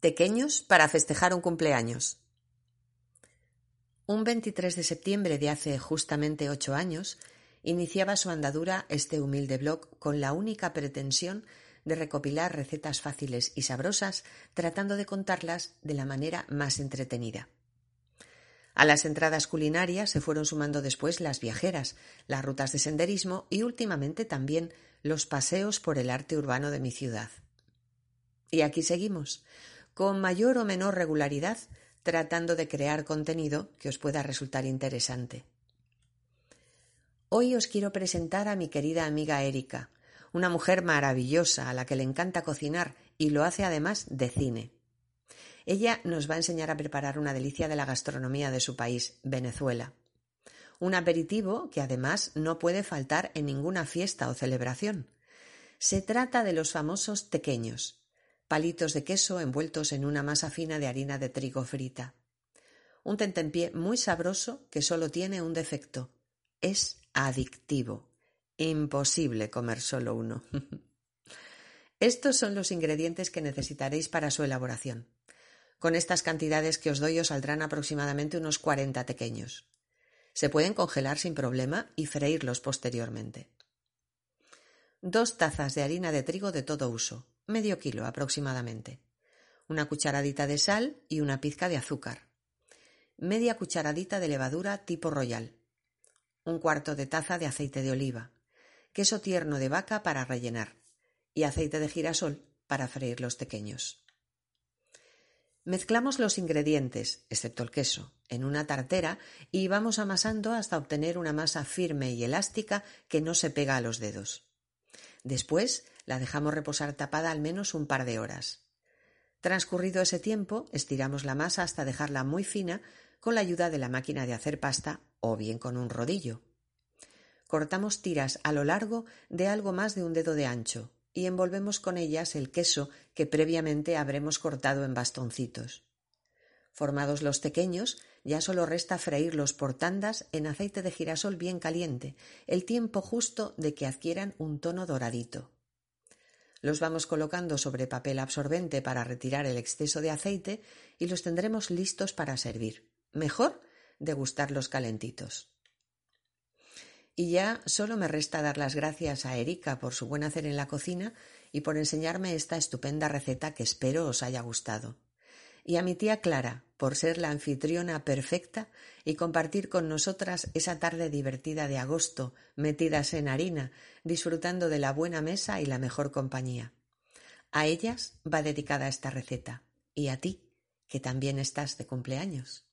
Pequeños para festejar un cumpleaños. Un 23 de septiembre de hace justamente ocho años, iniciaba su andadura este humilde blog con la única pretensión de recopilar recetas fáciles y sabrosas, tratando de contarlas de la manera más entretenida. A las entradas culinarias se fueron sumando después las viajeras, las rutas de senderismo y últimamente también los paseos por el arte urbano de mi ciudad. Y aquí seguimos, con mayor o menor regularidad, tratando de crear contenido que os pueda resultar interesante. Hoy os quiero presentar a mi querida amiga Erika, una mujer maravillosa a la que le encanta cocinar y lo hace además de cine. Ella nos va a enseñar a preparar una delicia de la gastronomía de su país, Venezuela. Un aperitivo que además no puede faltar en ninguna fiesta o celebración. Se trata de los famosos tequeños, palitos de queso envueltos en una masa fina de harina de trigo frita. Un tentempié muy sabroso que solo tiene un defecto. Es adictivo. Imposible comer solo uno. Estos son los ingredientes que necesitaréis para su elaboración. Con estas cantidades que os doy os saldrán aproximadamente unos 40 pequeños. Se pueden congelar sin problema y freírlos posteriormente. Dos tazas de harina de trigo de todo uso, medio kilo aproximadamente, una cucharadita de sal y una pizca de azúcar, media cucharadita de levadura tipo royal, un cuarto de taza de aceite de oliva, queso tierno de vaca para rellenar. Y aceite de girasol para freír los pequeños. Mezclamos los ingredientes, excepto el queso, en una tartera y vamos amasando hasta obtener una masa firme y elástica que no se pega a los dedos. Después la dejamos reposar tapada al menos un par de horas. Transcurrido ese tiempo, estiramos la masa hasta dejarla muy fina con la ayuda de la máquina de hacer pasta o bien con un rodillo. Cortamos tiras a lo largo de algo más de un dedo de ancho y envolvemos con ellas el queso que previamente habremos cortado en bastoncitos. Formados los pequeños, ya solo resta freírlos por tandas en aceite de girasol bien caliente, el tiempo justo de que adquieran un tono doradito. Los vamos colocando sobre papel absorbente para retirar el exceso de aceite y los tendremos listos para servir. Mejor degustarlos calentitos. Y ya solo me resta dar las gracias a Erika por su buen hacer en la cocina y por enseñarme esta estupenda receta que espero os haya gustado y a mi tía Clara por ser la anfitriona perfecta y compartir con nosotras esa tarde divertida de agosto, metidas en harina, disfrutando de la buena mesa y la mejor compañía. A ellas va dedicada esta receta, y a ti, que también estás de cumpleaños.